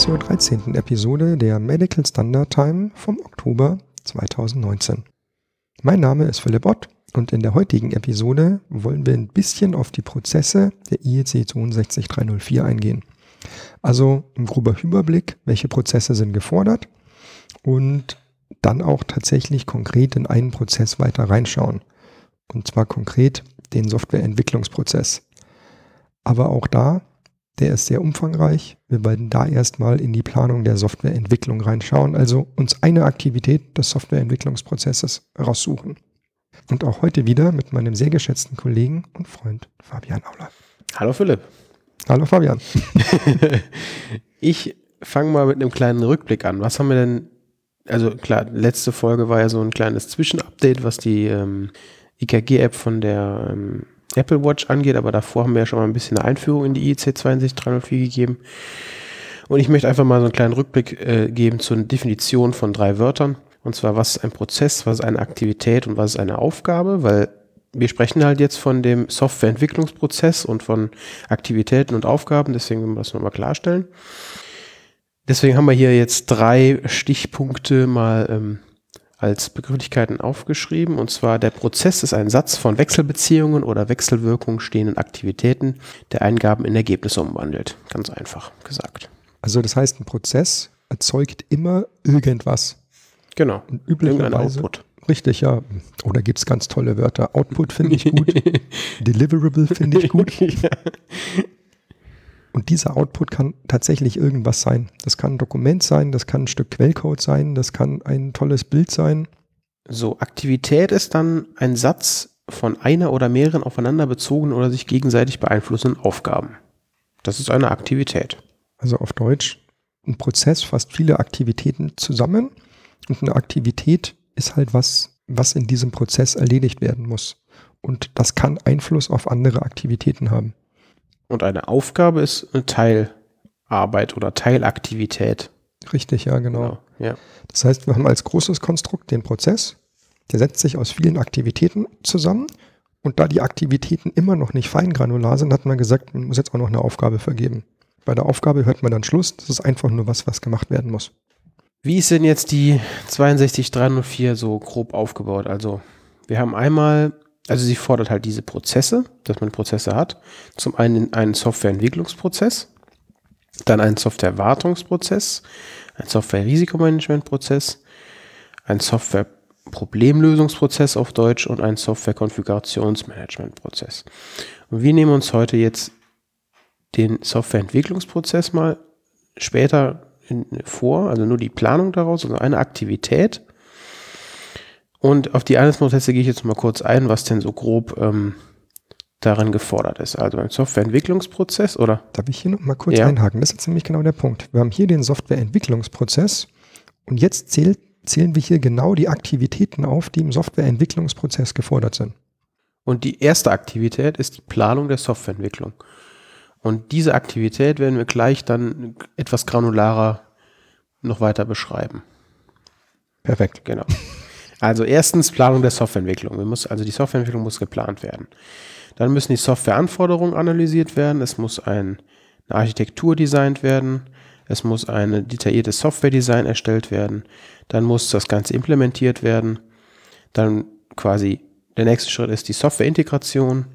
zur 13. Episode der Medical Standard Time vom Oktober 2019. Mein Name ist Philipp Ott und in der heutigen Episode wollen wir ein bisschen auf die Prozesse der IEC 62304 eingehen. Also ein grober Überblick, welche Prozesse sind gefordert und dann auch tatsächlich konkret in einen Prozess weiter reinschauen. Und zwar konkret den Softwareentwicklungsprozess. Aber auch da, der ist sehr umfangreich. Wir werden da erstmal in die Planung der Softwareentwicklung reinschauen, also uns eine Aktivität des Softwareentwicklungsprozesses raussuchen. Und auch heute wieder mit meinem sehr geschätzten Kollegen und Freund Fabian Auler. Hallo Philipp. Hallo Fabian. ich fange mal mit einem kleinen Rückblick an. Was haben wir denn, also klar, letzte Folge war ja so ein kleines Zwischenupdate, was die ähm, EKG-App von der ähm, Apple Watch angeht, aber davor haben wir ja schon mal ein bisschen eine Einführung in die IEC 62304 gegeben. Und ich möchte einfach mal so einen kleinen Rückblick äh, geben zur Definition von drei Wörtern. Und zwar, was ist ein Prozess, was ist eine Aktivität und was ist eine Aufgabe, weil wir sprechen halt jetzt von dem Softwareentwicklungsprozess und von Aktivitäten und Aufgaben, deswegen müssen wir das nochmal klarstellen. Deswegen haben wir hier jetzt drei Stichpunkte mal ähm, als Begrifflichkeiten aufgeschrieben. Und zwar der Prozess ist ein Satz von Wechselbeziehungen oder Wechselwirkungen stehenden Aktivitäten, der Eingaben in Ergebnisse umwandelt. Ganz einfach gesagt. Also das heißt, ein Prozess erzeugt immer irgendwas. Genau. Und üblicherweise. Output. Richtig, ja. Oder gibt es ganz tolle Wörter. Output finde ich gut. Deliverable finde ich gut. ja. Und dieser Output kann tatsächlich irgendwas sein. Das kann ein Dokument sein, das kann ein Stück Quellcode sein, das kann ein tolles Bild sein. So, Aktivität ist dann ein Satz von einer oder mehreren aufeinander bezogenen oder sich gegenseitig beeinflussenden Aufgaben. Das ist eine Aktivität. Also auf Deutsch, ein Prozess fasst viele Aktivitäten zusammen und eine Aktivität ist halt was, was in diesem Prozess erledigt werden muss. Und das kann Einfluss auf andere Aktivitäten haben. Und eine Aufgabe ist eine Teilarbeit oder Teilaktivität. Richtig, ja, genau. genau ja. Das heißt, wir haben als großes Konstrukt den Prozess, der setzt sich aus vielen Aktivitäten zusammen. Und da die Aktivitäten immer noch nicht feingranular sind, hat man gesagt, man muss jetzt auch noch eine Aufgabe vergeben. Bei der Aufgabe hört man dann Schluss. Das ist einfach nur was, was gemacht werden muss. Wie ist denn jetzt die 62304 so grob aufgebaut? Also, wir haben einmal also sie fordert halt diese Prozesse, dass man Prozesse hat. Zum einen einen Softwareentwicklungsprozess, dann einen Softwarewartungsprozess, einen Software-Risikomanagementprozess, einen Software-Problemlösungsprozess auf Deutsch und einen Software-Konfigurationsmanagementprozess. Und wir nehmen uns heute jetzt den Softwareentwicklungsprozess mal später in, vor, also nur die Planung daraus, also eine Aktivität, und auf die Einzelprozesse gehe ich jetzt mal kurz ein, was denn so grob ähm, darin gefordert ist. Also ein Softwareentwicklungsprozess oder? Darf ich hier noch mal kurz ja. einhaken? Das ist nämlich genau der Punkt. Wir haben hier den Softwareentwicklungsprozess und jetzt zählt, zählen wir hier genau die Aktivitäten auf, die im Softwareentwicklungsprozess gefordert sind. Und die erste Aktivität ist die Planung der Softwareentwicklung. Und diese Aktivität werden wir gleich dann etwas granularer noch weiter beschreiben. Perfekt. Genau. Also erstens Planung der Softwareentwicklung. Wir muss, also die Softwareentwicklung muss geplant werden. Dann müssen die Softwareanforderungen analysiert werden. Es muss ein, eine Architektur designt werden. Es muss ein detailliertes Software-Design erstellt werden. Dann muss das Ganze implementiert werden. Dann quasi der nächste Schritt ist die Softwareintegration,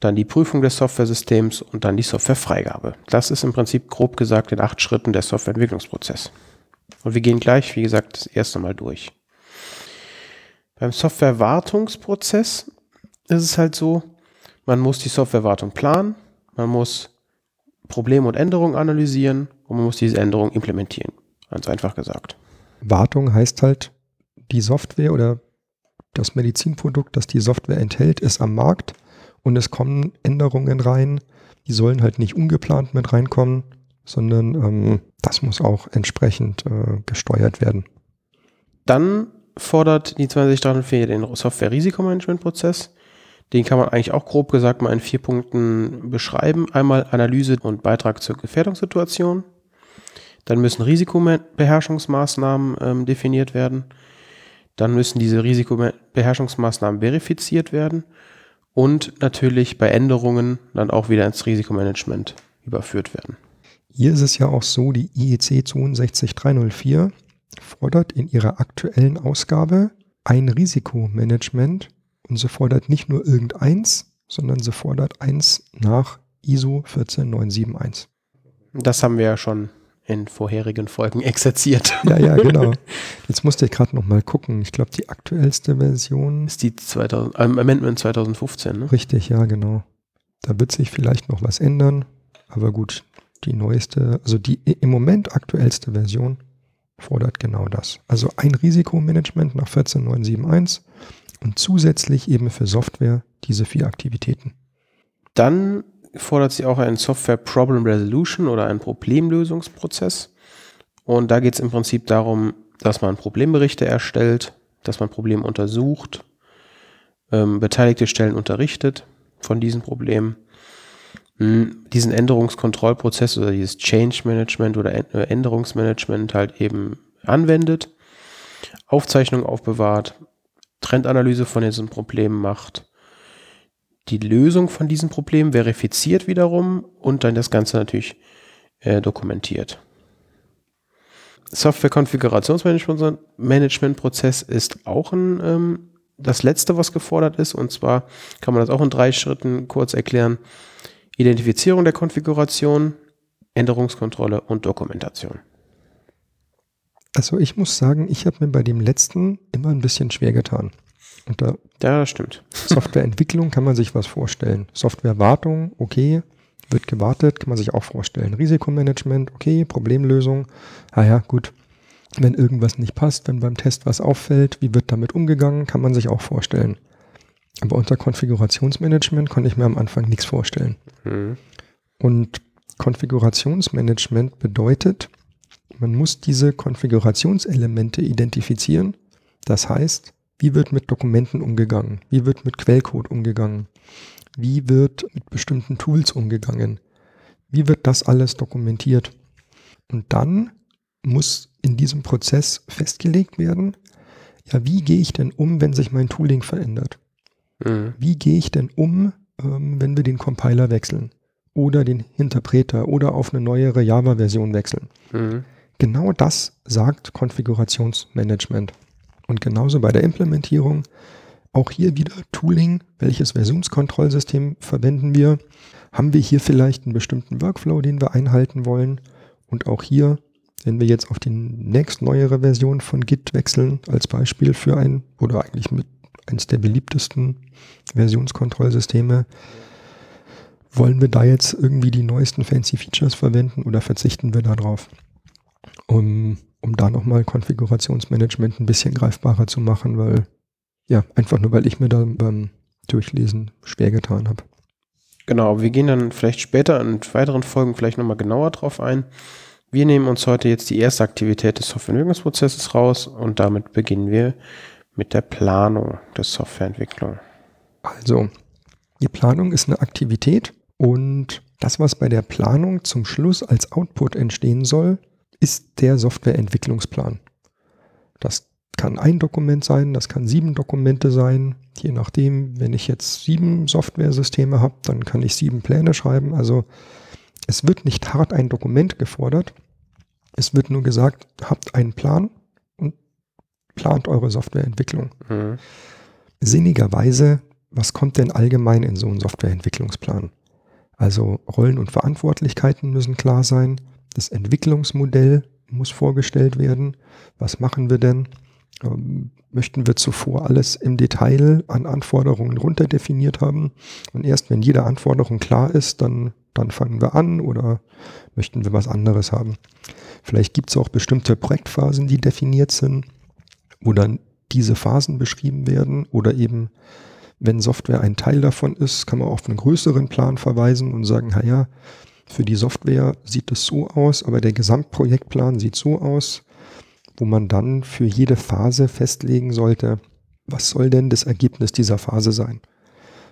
dann die Prüfung des Softwaresystems und dann die Softwarefreigabe. Das ist im Prinzip grob gesagt in acht Schritten der Softwareentwicklungsprozess. Und wir gehen gleich, wie gesagt, das erste Mal durch. Beim Softwarewartungsprozess ist es halt so, man muss die Softwarewartung planen, man muss Probleme und Änderungen analysieren und man muss diese Änderungen implementieren. Ganz einfach gesagt. Wartung heißt halt, die Software oder das Medizinprodukt, das die Software enthält, ist am Markt und es kommen Änderungen rein. Die sollen halt nicht ungeplant mit reinkommen, sondern ähm, das muss auch entsprechend äh, gesteuert werden. Dann fordert die 20304 den Software-Risikomanagement-Prozess. Den kann man eigentlich auch grob gesagt mal in vier Punkten beschreiben. Einmal Analyse und Beitrag zur Gefährdungssituation. Dann müssen Risikobeherrschungsmaßnahmen ähm, definiert werden. Dann müssen diese Risikobeherrschungsmaßnahmen verifiziert werden. Und natürlich bei Änderungen dann auch wieder ins Risikomanagement überführt werden. Hier ist es ja auch so, die IEC 62304 fordert in ihrer aktuellen Ausgabe ein Risikomanagement und sie fordert nicht nur irgendeins, sondern sie fordert eins nach ISO 14971. Das haben wir ja schon in vorherigen Folgen exerziert. Ja, ja, genau. Jetzt musste ich gerade noch mal gucken. Ich glaube, die aktuellste Version ist die 2000, äh, Amendment 2015. Ne? Richtig, ja, genau. Da wird sich vielleicht noch was ändern, aber gut, die neueste, also die im Moment aktuellste Version fordert genau das. Also ein Risikomanagement nach 14971 und zusätzlich eben für Software diese vier Aktivitäten. Dann fordert sie auch einen Software Problem Resolution oder einen Problemlösungsprozess. Und da geht es im Prinzip darum, dass man Problemberichte erstellt, dass man Probleme untersucht, ähm, beteiligte Stellen unterrichtet von diesen Problemen, diesen Änderungskontrollprozess oder dieses Change Management oder äh, Änderungsmanagement halt eben anwendet, Aufzeichnungen aufbewahrt, Trendanalyse von diesen Problemen macht die Lösung von diesem Problem verifiziert wiederum und dann das Ganze natürlich äh, dokumentiert. Software-Konfigurationsmanagement-Prozess ist auch ein, ähm, das letzte, was gefordert ist. Und zwar kann man das auch in drei Schritten kurz erklären. Identifizierung der Konfiguration, Änderungskontrolle und Dokumentation. Also ich muss sagen, ich habe mir bei dem letzten immer ein bisschen schwer getan. Und da ja, stimmt. Softwareentwicklung kann man sich was vorstellen. Softwarewartung, okay, wird gewartet, kann man sich auch vorstellen. Risikomanagement, okay, Problemlösung, ah ja, gut. Wenn irgendwas nicht passt, wenn beim Test was auffällt, wie wird damit umgegangen, kann man sich auch vorstellen. Aber unter Konfigurationsmanagement konnte ich mir am Anfang nichts vorstellen. Mhm. Und Konfigurationsmanagement bedeutet, man muss diese Konfigurationselemente identifizieren. Das heißt, wie wird mit Dokumenten umgegangen? Wie wird mit Quellcode umgegangen? Wie wird mit bestimmten Tools umgegangen? Wie wird das alles dokumentiert? Und dann muss in diesem Prozess festgelegt werden, ja, wie gehe ich denn um, wenn sich mein Tooling verändert? Mhm. Wie gehe ich denn um, ähm, wenn wir den Compiler wechseln? Oder den Interpreter oder auf eine neuere Java-Version wechseln? Mhm. Genau das sagt Konfigurationsmanagement. Und genauso bei der Implementierung. Auch hier wieder Tooling. Welches Versionskontrollsystem verwenden wir? Haben wir hier vielleicht einen bestimmten Workflow, den wir einhalten wollen? Und auch hier, wenn wir jetzt auf die nächstneuere Version von Git wechseln, als Beispiel für ein, oder eigentlich mit eines der beliebtesten Versionskontrollsysteme, wollen wir da jetzt irgendwie die neuesten fancy Features verwenden oder verzichten wir darauf? Um um da nochmal Konfigurationsmanagement ein bisschen greifbarer zu machen, weil, ja, einfach nur, weil ich mir da beim Durchlesen schwer getan habe. Genau, wir gehen dann vielleicht später in weiteren Folgen vielleicht nochmal genauer drauf ein. Wir nehmen uns heute jetzt die erste Aktivität des Softwareentwicklungsprozesses raus und damit beginnen wir mit der Planung der Softwareentwicklung. Also, die Planung ist eine Aktivität und das, was bei der Planung zum Schluss als Output entstehen soll, ist der Softwareentwicklungsplan. Das kann ein Dokument sein, das kann sieben Dokumente sein. Je nachdem, wenn ich jetzt sieben Softwaresysteme habe, dann kann ich sieben Pläne schreiben. Also es wird nicht hart ein Dokument gefordert. Es wird nur gesagt, habt einen Plan plant eure Softwareentwicklung. Mhm. Sinnigerweise, was kommt denn allgemein in so einen Softwareentwicklungsplan? Also Rollen und Verantwortlichkeiten müssen klar sein. Das Entwicklungsmodell muss vorgestellt werden. Was machen wir denn? Ähm, möchten wir zuvor alles im Detail an Anforderungen runterdefiniert haben? Und erst wenn jede Anforderung klar ist, dann, dann fangen wir an oder möchten wir was anderes haben? Vielleicht gibt es auch bestimmte Projektphasen, die definiert sind, wo dann diese Phasen beschrieben werden oder eben wenn Software ein Teil davon ist, kann man auf einen größeren Plan verweisen und sagen, naja, für die Software sieht es so aus, aber der Gesamtprojektplan sieht so aus, wo man dann für jede Phase festlegen sollte, was soll denn das Ergebnis dieser Phase sein.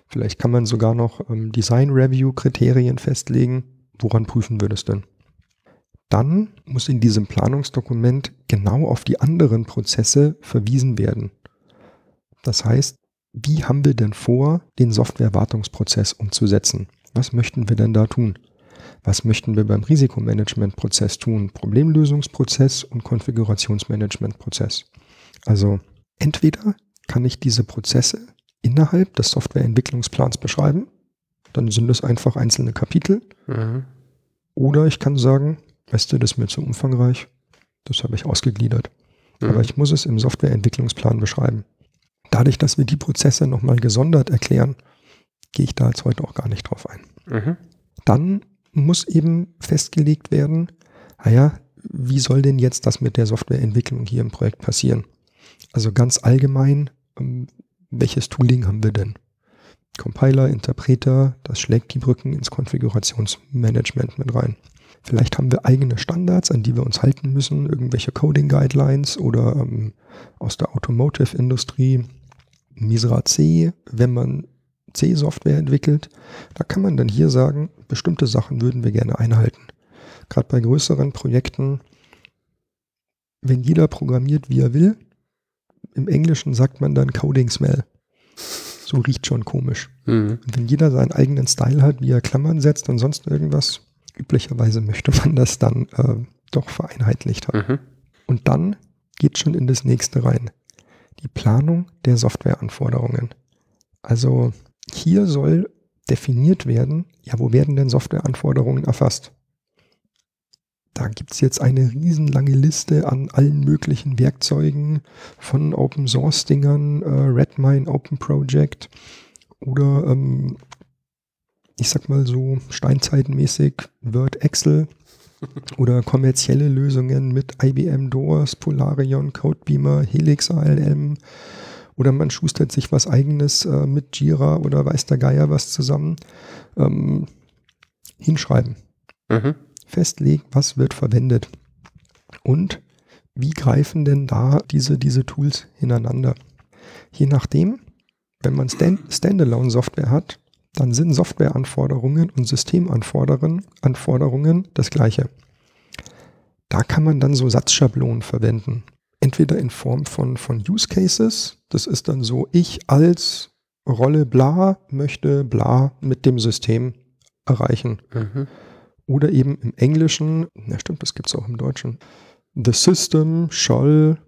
Vielleicht kann man sogar noch ähm, Design Review Kriterien festlegen. Woran prüfen wir das denn? Dann muss in diesem Planungsdokument genau auf die anderen Prozesse verwiesen werden. Das heißt, wie haben wir denn vor, den Softwarewartungsprozess umzusetzen? Was möchten wir denn da tun? Was möchten wir beim Risikomanagementprozess tun? Problemlösungsprozess und Konfigurationsmanagementprozess. Also entweder kann ich diese Prozesse innerhalb des Softwareentwicklungsplans beschreiben, dann sind es einfach einzelne Kapitel. Mhm. Oder ich kann sagen, weißt du, das ist mir zu umfangreich, das habe ich ausgegliedert. Mhm. Aber ich muss es im Softwareentwicklungsplan beschreiben. Dadurch, dass wir die Prozesse nochmal gesondert erklären, gehe ich da jetzt heute auch gar nicht drauf ein. Mhm. Dann muss eben festgelegt werden, naja, wie soll denn jetzt das mit der Softwareentwicklung hier im Projekt passieren? Also ganz allgemein, ähm, welches Tooling haben wir denn? Compiler, Interpreter, das schlägt die Brücken ins Konfigurationsmanagement mit rein. Vielleicht haben wir eigene Standards, an die wir uns halten müssen, irgendwelche Coding Guidelines oder ähm, aus der Automotive-Industrie Misra C, wenn man C-Software entwickelt, da kann man dann hier sagen, bestimmte Sachen würden wir gerne einhalten. Gerade bei größeren Projekten, wenn jeder programmiert, wie er will, im Englischen sagt man dann Coding Smell. So riecht schon komisch. Mhm. Und wenn jeder seinen eigenen Style hat, wie er Klammern setzt und sonst irgendwas, üblicherweise möchte man das dann äh, doch vereinheitlicht haben. Mhm. Und dann geht schon in das nächste rein. Die Planung der Softwareanforderungen. Also hier soll definiert werden, ja, wo werden denn Softwareanforderungen erfasst? Da gibt es jetzt eine riesenlange Liste an allen möglichen Werkzeugen von Open Source Dingern, äh, Redmine Open Project oder ähm, ich sag mal so steinzeitmäßig Word Excel oder kommerzielle Lösungen mit IBM Doors, Polarion, Codebeamer, Helix ALM oder man schustert sich was eigenes äh, mit Jira oder weiß der Geier was zusammen. Ähm, hinschreiben. Mhm. Festlegen, was wird verwendet. Und wie greifen denn da diese, diese Tools ineinander? Je nachdem, wenn man Stand Standalone-Software hat, dann sind Softwareanforderungen und Systemanforderungen Anforderungen das gleiche. Da kann man dann so Satzschablonen verwenden entweder in Form von, von Use Cases, das ist dann so, ich als Rolle bla möchte bla mit dem System erreichen. Mhm. Oder eben im Englischen, na stimmt, das gibt es auch im Deutschen, the system shall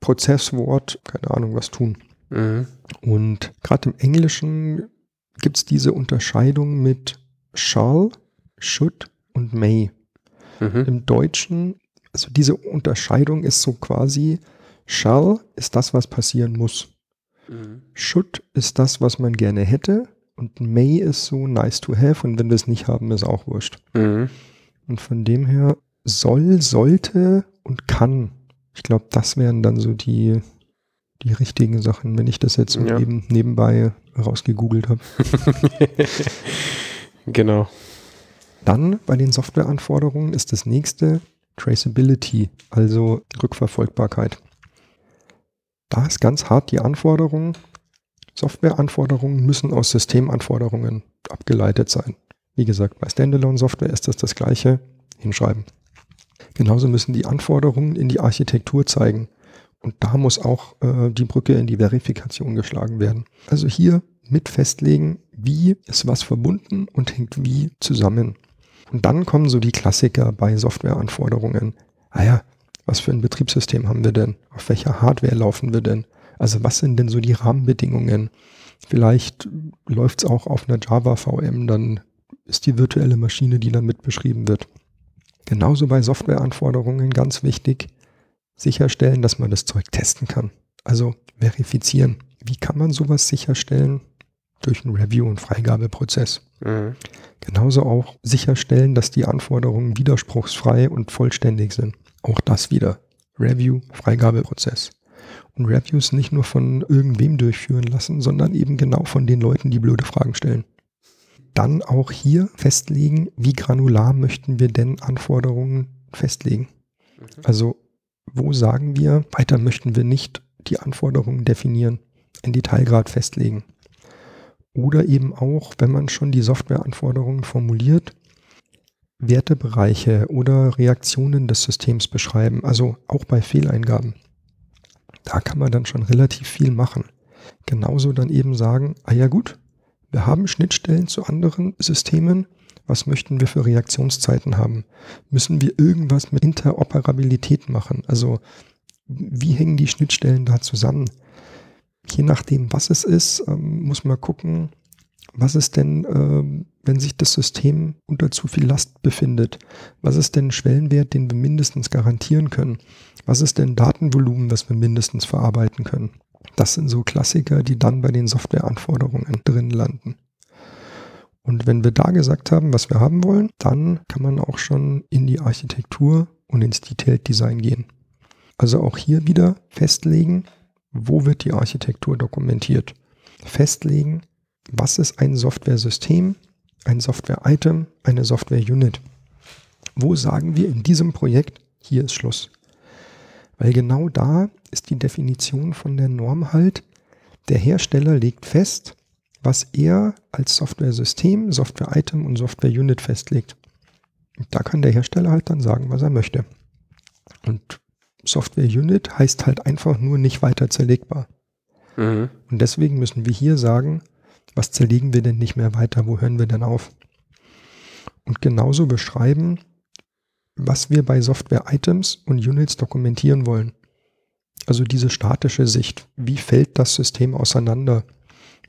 Prozesswort, keine Ahnung, was tun. Mhm. Und gerade im Englischen gibt es diese Unterscheidung mit shall, should und may. Mhm. Im Deutschen also diese Unterscheidung ist so quasi, shall ist das, was passieren muss. Mhm. Should ist das, was man gerne hätte. Und may ist so nice to have. Und wenn wir es nicht haben, ist auch wurscht. Mhm. Und von dem her soll, sollte und kann. Ich glaube, das wären dann so die, die richtigen Sachen, wenn ich das jetzt ja. eben nebenbei rausgegoogelt habe. genau. Dann bei den Softwareanforderungen ist das nächste Traceability, also Rückverfolgbarkeit. Da ist ganz hart die Anforderung, Softwareanforderungen müssen aus Systemanforderungen abgeleitet sein. Wie gesagt, bei Standalone-Software ist das das gleiche, hinschreiben. Genauso müssen die Anforderungen in die Architektur zeigen. Und da muss auch äh, die Brücke in die Verifikation geschlagen werden. Also hier mit festlegen, wie ist was verbunden und hängt wie zusammen. Und dann kommen so die Klassiker bei Softwareanforderungen. Ah ja, was für ein Betriebssystem haben wir denn? Auf welcher Hardware laufen wir denn? Also was sind denn so die Rahmenbedingungen? Vielleicht läuft es auch auf einer Java VM, dann ist die virtuelle Maschine, die damit beschrieben wird. Genauso bei Softwareanforderungen ganz wichtig, sicherstellen, dass man das Zeug testen kann. Also verifizieren. Wie kann man sowas sicherstellen? Durch einen Review- und Freigabeprozess. Mhm. Genauso auch sicherstellen, dass die Anforderungen widerspruchsfrei und vollständig sind. Auch das wieder. Review, Freigabeprozess. Und Reviews nicht nur von irgendwem durchführen lassen, sondern eben genau von den Leuten, die blöde Fragen stellen. Dann auch hier festlegen, wie granular möchten wir denn Anforderungen festlegen. Mhm. Also wo sagen wir, weiter möchten wir nicht die Anforderungen definieren, in Detailgrad festlegen. Oder eben auch, wenn man schon die Softwareanforderungen formuliert, Wertebereiche oder Reaktionen des Systems beschreiben, also auch bei Fehleingaben. Da kann man dann schon relativ viel machen. Genauso dann eben sagen, ah ja gut, wir haben Schnittstellen zu anderen Systemen, Was möchten wir für Reaktionszeiten haben? Müssen wir irgendwas mit Interoperabilität machen? Also wie hängen die Schnittstellen da zusammen? Je nachdem, was es ist, ähm, muss man gucken, was ist denn, ähm, wenn sich das System unter zu viel Last befindet? Was ist denn ein Schwellenwert, den wir mindestens garantieren können? Was ist denn Datenvolumen, das wir mindestens verarbeiten können? Das sind so Klassiker, die dann bei den Softwareanforderungen drin landen. Und wenn wir da gesagt haben, was wir haben wollen, dann kann man auch schon in die Architektur und ins Detailed Design gehen. Also auch hier wieder festlegen, wo wird die Architektur dokumentiert. Festlegen, was ist ein Software-System, ein Software-Item, eine Software-Unit. Wo sagen wir in diesem Projekt, hier ist Schluss. Weil genau da ist die Definition von der Norm halt, der Hersteller legt fest, was er als Software-System, Software-Item und Software-Unit festlegt. Und da kann der Hersteller halt dann sagen, was er möchte. Und Software-Unit heißt halt einfach nur nicht weiter zerlegbar. Mhm. Und deswegen müssen wir hier sagen, was zerlegen wir denn nicht mehr weiter, wo hören wir denn auf? Und genauso beschreiben, was wir bei Software-Items und Units dokumentieren wollen. Also diese statische Sicht, wie fällt das System auseinander?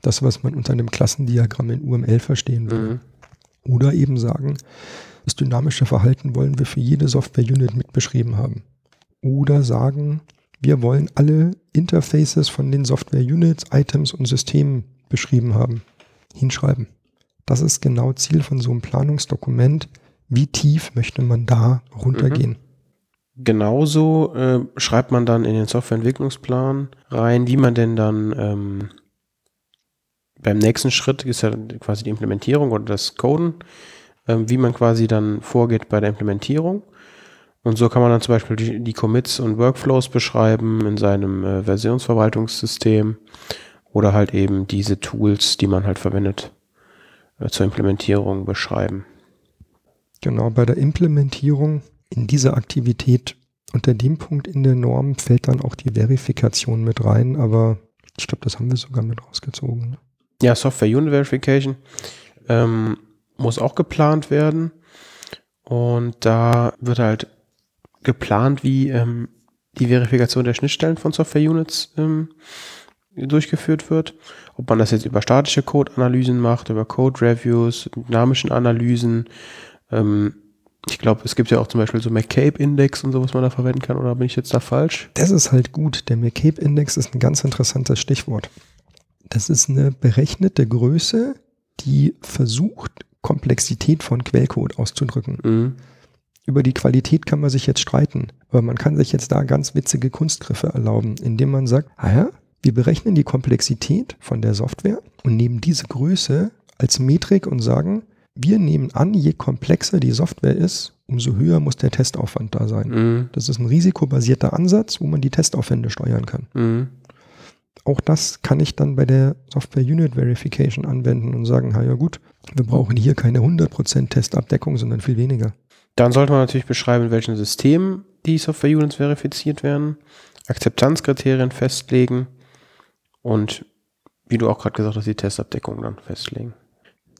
Das, was man unter einem Klassendiagramm in UML verstehen will. Mhm. Oder eben sagen, das dynamische Verhalten wollen wir für jede Software-Unit mitbeschrieben haben. Oder sagen, wir wollen alle Interfaces von den Software-Units, Items und Systemen beschrieben haben, hinschreiben. Das ist genau Ziel von so einem Planungsdokument. Wie tief möchte man da runtergehen? Mhm. Genauso äh, schreibt man dann in den Softwareentwicklungsplan rein, wie man denn dann ähm, beim nächsten Schritt ist ja quasi die Implementierung oder das Coden, äh, wie man quasi dann vorgeht bei der Implementierung. Und so kann man dann zum Beispiel die, die Commits und Workflows beschreiben in seinem äh, Versionsverwaltungssystem oder halt eben diese Tools, die man halt verwendet äh, zur Implementierung beschreiben. Genau, bei der Implementierung in dieser Aktivität unter dem Punkt in der Norm fällt dann auch die Verifikation mit rein, aber ich glaube, das haben wir sogar mit rausgezogen. Ne? Ja, Software Unit Verification ähm, muss auch geplant werden. Und da wird halt geplant, wie ähm, die Verifikation der Schnittstellen von Software Units ähm, durchgeführt wird. Ob man das jetzt über statische Code-Analysen macht, über Code-Reviews, dynamischen Analysen. Ähm, ich glaube, es gibt ja auch zum Beispiel so McCabe-Index und so, was man da verwenden kann, oder bin ich jetzt da falsch? Das ist halt gut. Der McCabe-Index ist ein ganz interessantes Stichwort. Das ist eine berechnete Größe, die versucht, Komplexität von Quellcode auszudrücken. Mhm. Über die Qualität kann man sich jetzt streiten, aber man kann sich jetzt da ganz witzige Kunstgriffe erlauben, indem man sagt, ah ja, wir berechnen die Komplexität von der Software und nehmen diese Größe als Metrik und sagen, wir nehmen an, je komplexer die Software ist, umso höher muss der Testaufwand da sein. Mhm. Das ist ein risikobasierter Ansatz, wo man die Testaufwände steuern kann. Mhm. Auch das kann ich dann bei der Software Unit Verification anwenden und sagen, ja gut, wir brauchen hier keine 100% Testabdeckung, sondern viel weniger. Dann sollte man natürlich beschreiben, in welchen Systemen die Software Units verifiziert werden, Akzeptanzkriterien festlegen und wie du auch gerade gesagt hast, die Testabdeckung dann festlegen.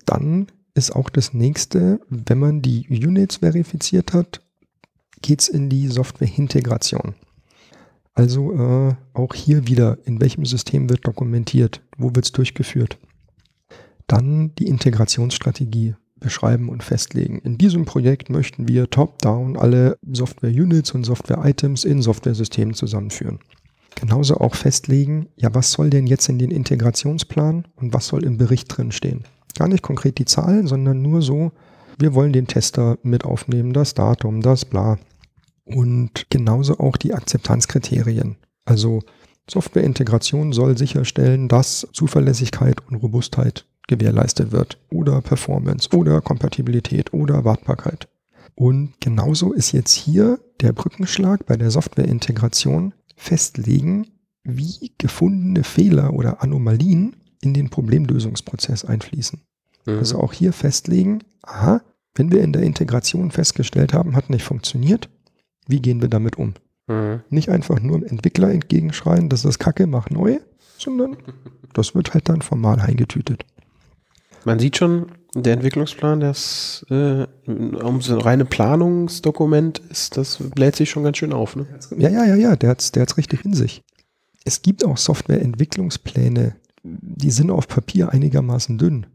Dann ist auch das nächste, wenn man die Units verifiziert hat, geht es in die Software-Integration. Also äh, auch hier wieder, in welchem System wird dokumentiert, wo wird es durchgeführt. Dann die Integrationsstrategie beschreiben und festlegen. In diesem Projekt möchten wir top-down alle Software-Units und Software-Items in Software-Systemen zusammenführen genauso auch festlegen, ja, was soll denn jetzt in den Integrationsplan und was soll im Bericht drin stehen. Gar nicht konkret die Zahlen, sondern nur so, wir wollen den Tester mit aufnehmen, das Datum, das bla. Und genauso auch die Akzeptanzkriterien. Also Softwareintegration soll sicherstellen, dass Zuverlässigkeit und Robustheit gewährleistet wird. Oder Performance oder Kompatibilität oder Wartbarkeit. Und genauso ist jetzt hier der Brückenschlag bei der Softwareintegration festlegen, wie gefundene Fehler oder Anomalien in den Problemlösungsprozess einfließen. Mhm. Also auch hier festlegen, aha, wenn wir in der Integration festgestellt haben, hat nicht funktioniert, wie gehen wir damit um? Mhm. Nicht einfach nur dem Entwickler entgegenschreien, das ist Kacke, mach neu, sondern das wird halt dann formal eingetütet. Man sieht schon, Der Entwicklungsplan, das äh, um so ein reine Planungsdokument ist, das bläht sich schon ganz schön auf. Ne? Ja, ja, ja, ja, der hat es der hat's richtig in sich. Es gibt auch Softwareentwicklungspläne, die sind auf Papier einigermaßen dünn.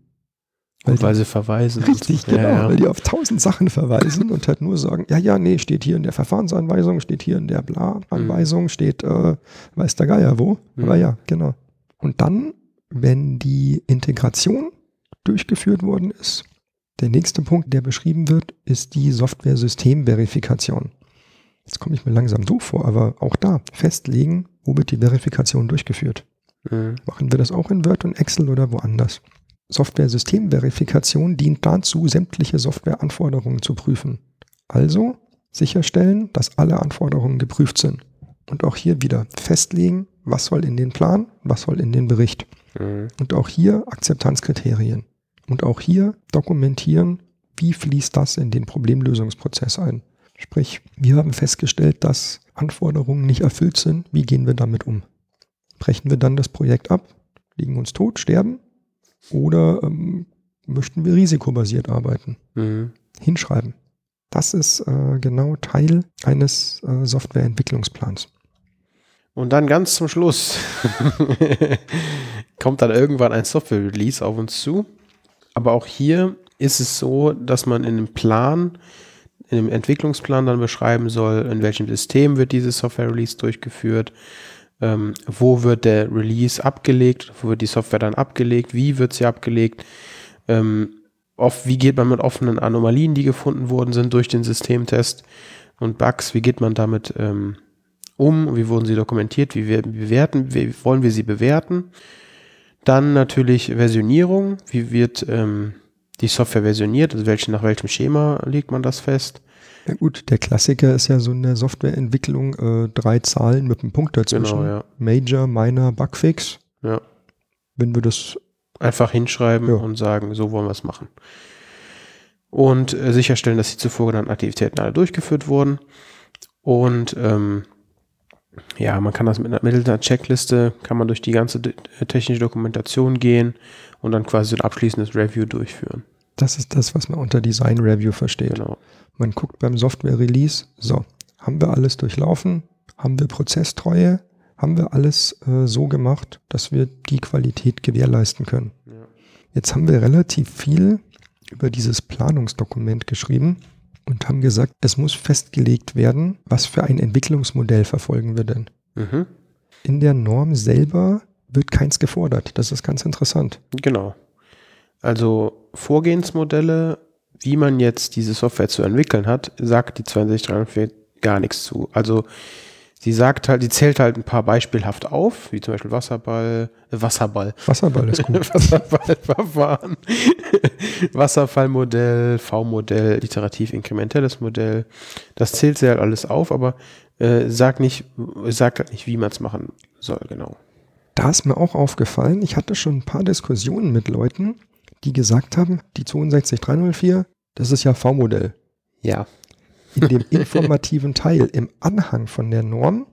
Weil, und weil sie verweisen. Richtig, genau, ja, ja. weil die auf tausend Sachen verweisen und halt nur sagen, ja, ja, nee, steht hier in der Verfahrensanweisung, steht hier in der Bla-Anweisung, mhm. steht, äh, weiß der Geier wo. Mhm. Aber ja, genau. Und dann, wenn die Integration durchgeführt worden ist. Der nächste Punkt, der beschrieben wird, ist die Software-System-Verifikation. Jetzt komme ich mir langsam so vor, aber auch da festlegen, wo wird die Verifikation durchgeführt. Mhm. Machen wir das auch in Word und Excel oder woanders? Software-System-Verifikation dient dazu, sämtliche Softwareanforderungen zu prüfen. Also sicherstellen, dass alle Anforderungen geprüft sind. Und auch hier wieder festlegen, was soll in den Plan, was soll in den Bericht. Mhm. Und auch hier Akzeptanzkriterien. Und auch hier dokumentieren, wie fließt das in den Problemlösungsprozess ein. Sprich, wir haben festgestellt, dass Anforderungen nicht erfüllt sind. Wie gehen wir damit um? Brechen wir dann das Projekt ab, liegen uns tot, sterben? Oder ähm, möchten wir risikobasiert arbeiten? Mhm. Hinschreiben. Das ist äh, genau Teil eines äh, Softwareentwicklungsplans. Und dann ganz zum Schluss kommt dann irgendwann ein Software-Release auf uns zu. Aber auch hier ist es so, dass man in dem Plan, in dem Entwicklungsplan dann beschreiben soll, in welchem System wird dieses Software-Release durchgeführt, ähm, wo wird der Release abgelegt, wo wird die Software dann abgelegt, wie wird sie abgelegt, ähm, oft, wie geht man mit offenen Anomalien, die gefunden worden sind durch den Systemtest und Bugs, wie geht man damit ähm, um, wie wurden sie dokumentiert, wie wir bewerten, wie wollen wir sie bewerten? Dann natürlich Versionierung. Wie wird ähm, die Software versioniert? Also welche, nach welchem Schema legt man das fest? Ja gut, der Klassiker ist ja so eine Softwareentwicklung, äh, drei Zahlen mit einem Punkt dazwischen. Genau, ja. Major, Minor, Bugfix. Ja. Wenn wir das einfach hinschreiben ja. und sagen, so wollen wir es machen. Und äh, sicherstellen, dass die zuvor genannten Aktivitäten alle durchgeführt wurden. Und ähm, ja, man kann das mit einer, mit einer Checkliste, kann man durch die ganze technische Dokumentation gehen und dann quasi ein abschließendes Review durchführen. Das ist das, was man unter Design Review versteht. Genau. Man guckt beim Software Release, so, haben wir alles durchlaufen? Haben wir Prozesstreue? Haben wir alles äh, so gemacht, dass wir die Qualität gewährleisten können? Ja. Jetzt haben wir relativ viel über dieses Planungsdokument geschrieben und haben gesagt, es muss festgelegt werden, was für ein Entwicklungsmodell verfolgen wir denn. Mhm. In der Norm selber wird keins gefordert. Das ist ganz interessant. Genau. Also Vorgehensmodelle, wie man jetzt diese Software zu entwickeln hat, sagt die 6243 gar nichts zu. Also Sie sagt halt, sie zählt halt ein paar beispielhaft auf, wie zum Beispiel Wasserball, äh, Wasserball. Wasserball ist gut. Wasserballverfahren, Wasserfallmodell, V-Modell, iterativ-inkrementelles Modell. Das zählt sie halt alles auf, aber äh, sagt nicht, sagt halt nicht, wie man es machen soll, genau. Da ist mir auch aufgefallen, ich hatte schon ein paar Diskussionen mit Leuten, die gesagt haben, die 62304, das ist ja V-Modell. Ja in dem informativen Teil im Anhang von der Norm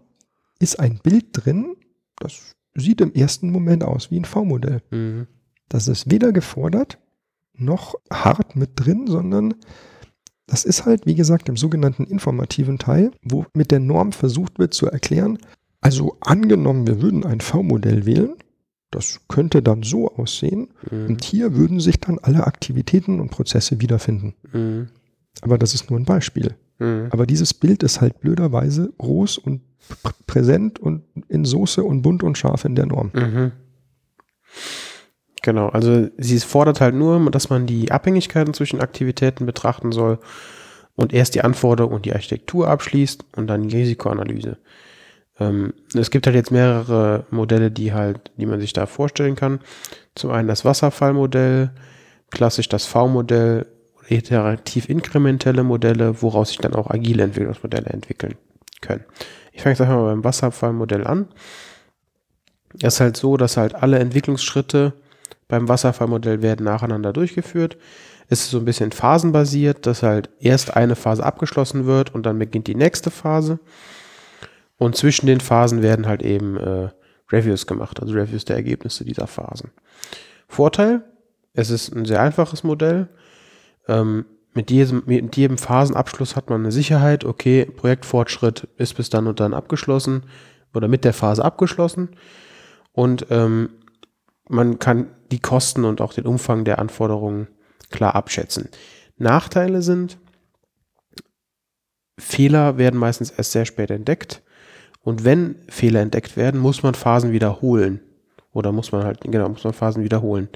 ist ein Bild drin, das sieht im ersten Moment aus wie ein V-Modell. Mhm. Das ist weder gefordert noch hart mit drin, sondern das ist halt, wie gesagt, im sogenannten informativen Teil, wo mit der Norm versucht wird zu erklären, also angenommen, wir würden ein V-Modell wählen, das könnte dann so aussehen mhm. und hier würden sich dann alle Aktivitäten und Prozesse wiederfinden. Mhm. Aber das ist nur ein Beispiel. Mhm. Aber dieses Bild ist halt blöderweise groß und präsent und in Soße und bunt und scharf in der Norm. Mhm. Genau, also sie fordert halt nur, dass man die Abhängigkeiten zwischen Aktivitäten betrachten soll und erst die Anforderungen und die Architektur abschließt und dann die Risikoanalyse. Ähm, es gibt halt jetzt mehrere Modelle, die halt, die man sich da vorstellen kann. Zum einen das Wasserfallmodell, klassisch das V-Modell iterativ inkrementelle Modelle, woraus sich dann auch agile Entwicklungsmodelle entwickeln können. Ich fange jetzt einfach mal beim Wasserfallmodell an. Es ist halt so, dass halt alle Entwicklungsschritte beim Wasserfallmodell werden nacheinander durchgeführt. Es ist so ein bisschen phasenbasiert, dass halt erst eine Phase abgeschlossen wird und dann beginnt die nächste Phase. Und zwischen den Phasen werden halt eben äh, Reviews gemacht, also Reviews der Ergebnisse dieser Phasen. Vorteil, Es ist ein sehr einfaches Modell. Ähm, mit, jedem, mit jedem Phasenabschluss hat man eine Sicherheit, okay, Projektfortschritt ist bis dann und dann abgeschlossen oder mit der Phase abgeschlossen. Und ähm, man kann die Kosten und auch den Umfang der Anforderungen klar abschätzen. Nachteile sind, Fehler werden meistens erst sehr spät entdeckt. Und wenn Fehler entdeckt werden, muss man Phasen wiederholen. Oder muss man halt, genau, muss man Phasen wiederholen.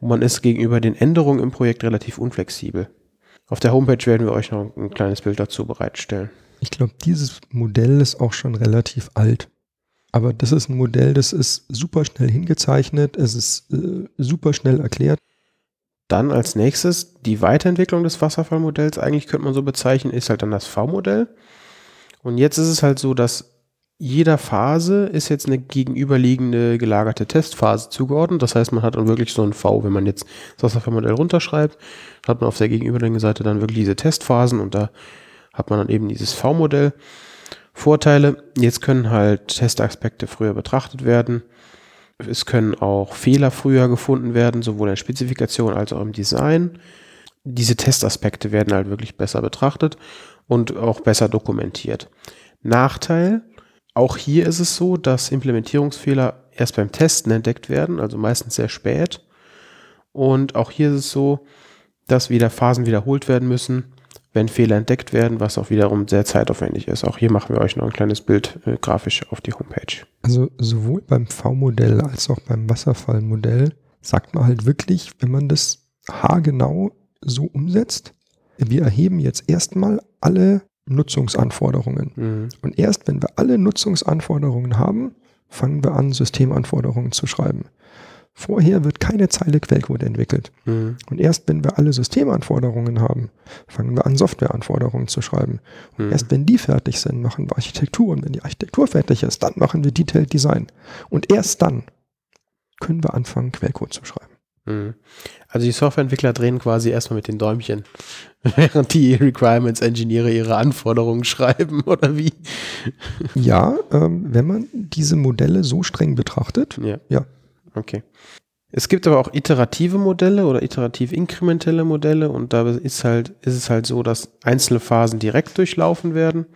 Und man ist gegenüber den Änderungen im Projekt relativ unflexibel. Auf der Homepage werden wir euch noch ein kleines Bild dazu bereitstellen. Ich glaube, dieses Modell ist auch schon relativ alt. Aber das ist ein Modell, das ist super schnell hingezeichnet, es ist äh, super schnell erklärt. Dann als nächstes die Weiterentwicklung des Wasserfallmodells, eigentlich könnte man so bezeichnen, ist halt dann das V-Modell. Und jetzt ist es halt so, dass jeder Phase ist jetzt eine gegenüberliegende gelagerte Testphase zugeordnet. Das heißt, man hat dann wirklich so ein V, wenn man jetzt das Wasserfallmodell runterschreibt, hat man auf der gegenüberliegenden Seite dann wirklich diese Testphasen und da hat man dann eben dieses V-Modell. Vorteile, jetzt können halt Testaspekte früher betrachtet werden. Es können auch Fehler früher gefunden werden, sowohl in der Spezifikation als auch im Design. Diese Testaspekte werden halt wirklich besser betrachtet und auch besser dokumentiert. Nachteil, auch hier ist es so, dass Implementierungsfehler erst beim Testen entdeckt werden, also meistens sehr spät. Und auch hier ist es so, dass wieder Phasen wiederholt werden müssen wenn Fehler entdeckt werden, was auch wiederum sehr zeitaufwendig ist. Auch hier machen wir euch noch ein kleines Bild äh, grafisch auf die Homepage. Also sowohl beim V-Modell als auch beim Wasserfallmodell sagt man halt wirklich, wenn man das haargenau so umsetzt, wir erheben jetzt erstmal alle Nutzungsanforderungen. Mhm. Und erst wenn wir alle Nutzungsanforderungen haben, fangen wir an, Systemanforderungen zu schreiben. Vorher wird keine Zeile Quellcode entwickelt. Mhm. Und erst wenn wir alle Systemanforderungen haben, fangen wir an, Softwareanforderungen zu schreiben. Und mhm. erst wenn die fertig sind, machen wir Architektur. Und wenn die Architektur fertig ist, dann machen wir Detailed Design. Und erst dann können wir anfangen, Quellcode zu schreiben. Mhm. Also die Softwareentwickler drehen quasi erstmal mit den Däumchen, während die Requirements Engineere ihre Anforderungen schreiben, oder wie? Ja, ähm, wenn man diese Modelle so streng betrachtet, ja. ja. Okay. Es gibt aber auch iterative Modelle oder iterativ inkrementelle Modelle und da ist halt, ist es halt so, dass einzelne Phasen direkt durchlaufen werden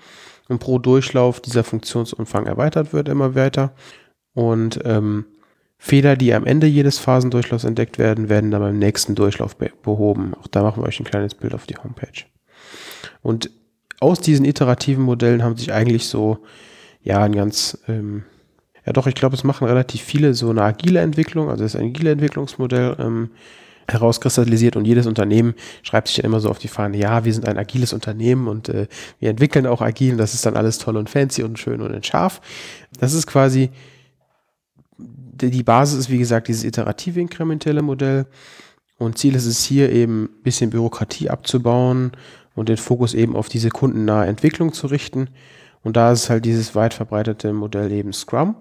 und pro Durchlauf dieser Funktionsumfang erweitert wird immer weiter. Und ähm, Fehler, die am Ende jedes Phasendurchlaufs entdeckt werden, werden dann beim nächsten Durchlauf be behoben. Auch da machen wir euch ein kleines Bild auf die Homepage. Und aus diesen iterativen Modellen haben sich eigentlich so, ja, ein ganz ähm, ja, doch, ich glaube, es machen relativ viele so eine agile Entwicklung, also das agile Entwicklungsmodell ähm, herauskristallisiert und jedes Unternehmen schreibt sich dann immer so auf die Fahne, ja, wir sind ein agiles Unternehmen und äh, wir entwickeln auch agil und das ist dann alles toll und fancy und schön und scharf. Das ist quasi, die Basis ist wie gesagt dieses iterative inkrementelle Modell und Ziel ist es hier eben ein bisschen Bürokratie abzubauen und den Fokus eben auf diese kundennahe Entwicklung zu richten und da ist halt dieses weit verbreitete Modell eben Scrum.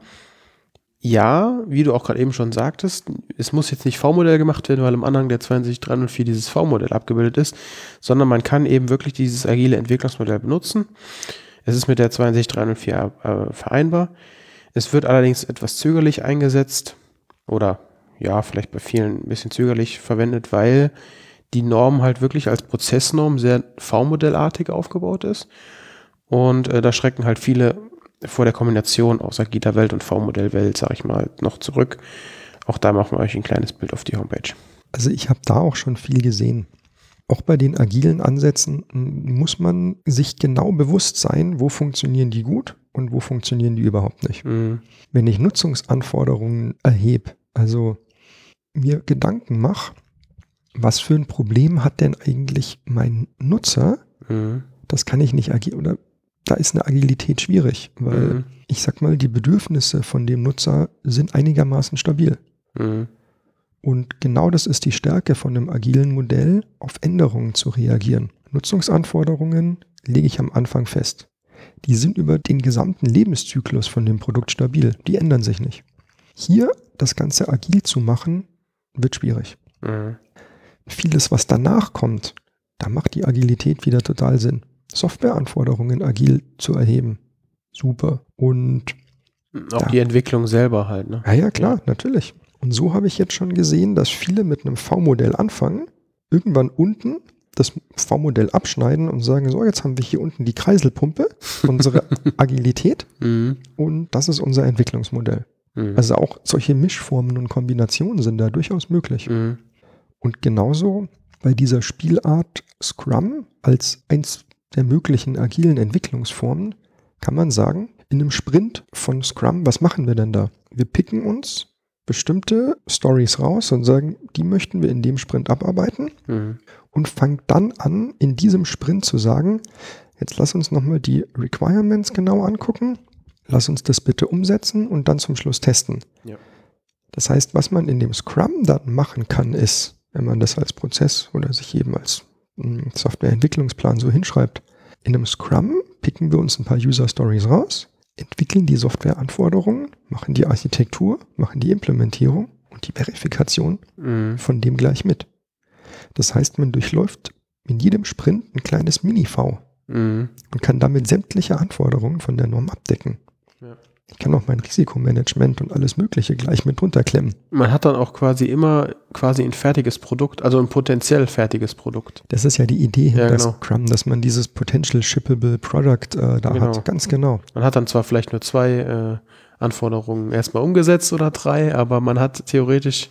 Ja, wie du auch gerade eben schon sagtest, es muss jetzt nicht V-Modell gemacht werden, weil im Anhang der 22304 dieses V-Modell abgebildet ist, sondern man kann eben wirklich dieses agile Entwicklungsmodell benutzen. Es ist mit der 22304 äh, vereinbar. Es wird allerdings etwas zögerlich eingesetzt oder ja, vielleicht bei vielen ein bisschen zögerlich verwendet, weil die Norm halt wirklich als Prozessnorm sehr V-Modellartig aufgebaut ist und äh, da schrecken halt viele vor der Kombination aus agiler Welt und V-Modell-Welt, sag ich mal, noch zurück. Auch da machen wir euch ein kleines Bild auf die Homepage. Also ich habe da auch schon viel gesehen. Auch bei den agilen Ansätzen muss man sich genau bewusst sein, wo funktionieren die gut und wo funktionieren die überhaupt nicht. Mhm. Wenn ich Nutzungsanforderungen erhebe, also mir Gedanken mache, was für ein Problem hat denn eigentlich mein Nutzer, mhm. das kann ich nicht agieren oder da ist eine Agilität schwierig, weil mhm. ich sag mal, die Bedürfnisse von dem Nutzer sind einigermaßen stabil. Mhm. Und genau das ist die Stärke von einem agilen Modell, auf Änderungen zu reagieren. Nutzungsanforderungen lege ich am Anfang fest. Die sind über den gesamten Lebenszyklus von dem Produkt stabil. Die ändern sich nicht. Hier das Ganze agil zu machen, wird schwierig. Mhm. Vieles, was danach kommt, da macht die Agilität wieder total Sinn. Softwareanforderungen agil zu erheben. Super. Und auch ja. die Entwicklung selber halt, ne? Ja, ja, klar, natürlich. Und so habe ich jetzt schon gesehen, dass viele mit einem V-Modell anfangen, irgendwann unten das V-Modell abschneiden und sagen, so, jetzt haben wir hier unten die Kreiselpumpe, unsere Agilität Mhm. und das ist unser Entwicklungsmodell. Mhm. Also auch solche Mischformen und Kombinationen sind da durchaus möglich. Mhm. Und genauso bei dieser Spielart Scrum als eins der möglichen agilen Entwicklungsformen kann man sagen, in einem Sprint von Scrum, was machen wir denn da? Wir picken uns bestimmte Stories raus und sagen, die möchten wir in dem Sprint abarbeiten Mhm. und fangen dann an, in diesem Sprint zu sagen, jetzt lass uns nochmal die Requirements genau angucken, lass uns das bitte umsetzen und dann zum Schluss testen. Ja. Das heißt, was man in dem Scrum dann machen kann, ist, wenn man das als Prozess oder sich eben als mh, Softwareentwicklungsplan so hinschreibt, in einem Scrum picken wir uns ein paar User Stories raus, entwickeln die Softwareanforderungen, machen die Architektur, machen die Implementierung und die Verifikation Mhm. von dem gleich mit. Das heißt, man durchläuft in jedem Sprint ein kleines Mini-V Mhm. und kann damit sämtliche Anforderungen von der Norm abdecken. Ja. Ich kann auch mein Risikomanagement und alles Mögliche gleich mit runterklemmen. Man hat dann auch quasi immer quasi ein fertiges Produkt, also ein potenziell fertiges Produkt. Das ist ja die Idee hinter genau. Scrum, dass man dieses Potential Shippable Product äh, da Genau. hat. Ganz genau. Man hat dann zwar vielleicht nur zwei äh, Anforderungen erstmal umgesetzt oder drei, aber man hat theoretisch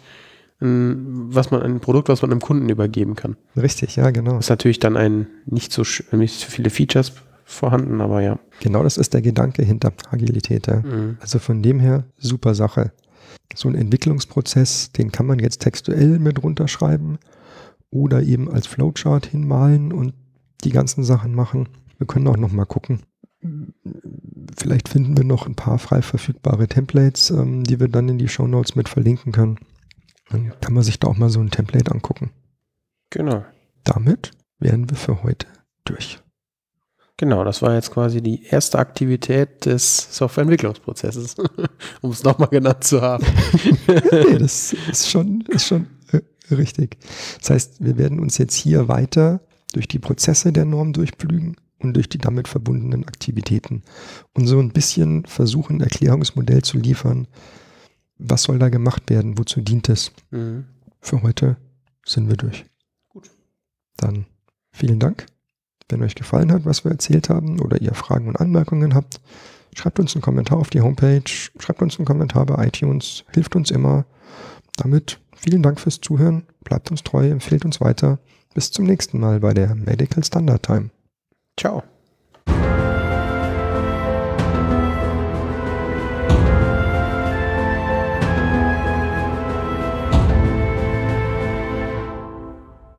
ein, was man, ein Produkt, was man einem Kunden übergeben kann. Richtig, ja, genau. Ist natürlich dann ein nicht so, nicht so viele Features vorhanden, aber ja. Genau das ist der Gedanke hinter Agilität. Ja. Mhm. Also von dem her, super Sache. So ein Entwicklungsprozess, den kann man jetzt textuell mit runterschreiben oder eben als Flowchart hinmalen und die ganzen Sachen machen. Wir können auch noch mal gucken. Vielleicht finden wir noch ein paar frei verfügbare Templates, ähm, die wir dann in die Shownotes mit verlinken können. Dann kann man sich da auch mal so ein Template angucken. Genau. Damit wären wir für heute durch. Genau, das war jetzt quasi die erste Aktivität des Softwareentwicklungsprozesses, um es nochmal genannt zu haben. nee, das ist schon, ist schon äh, richtig. Das heißt, wir werden uns jetzt hier weiter durch die Prozesse der Norm durchpflügen und durch die damit verbundenen Aktivitäten und so ein bisschen versuchen, ein Erklärungsmodell zu liefern. Was soll da gemacht werden? Wozu dient es? Mhm. Für heute sind wir durch. Gut. Dann vielen Dank. Wenn euch gefallen hat, was wir erzählt haben oder ihr Fragen und Anmerkungen habt, schreibt uns einen Kommentar auf die Homepage, schreibt uns einen Kommentar bei iTunes, hilft uns immer. Damit vielen Dank fürs Zuhören, bleibt uns treu, empfehlt uns weiter. Bis zum nächsten Mal bei der Medical Standard Time. Ciao.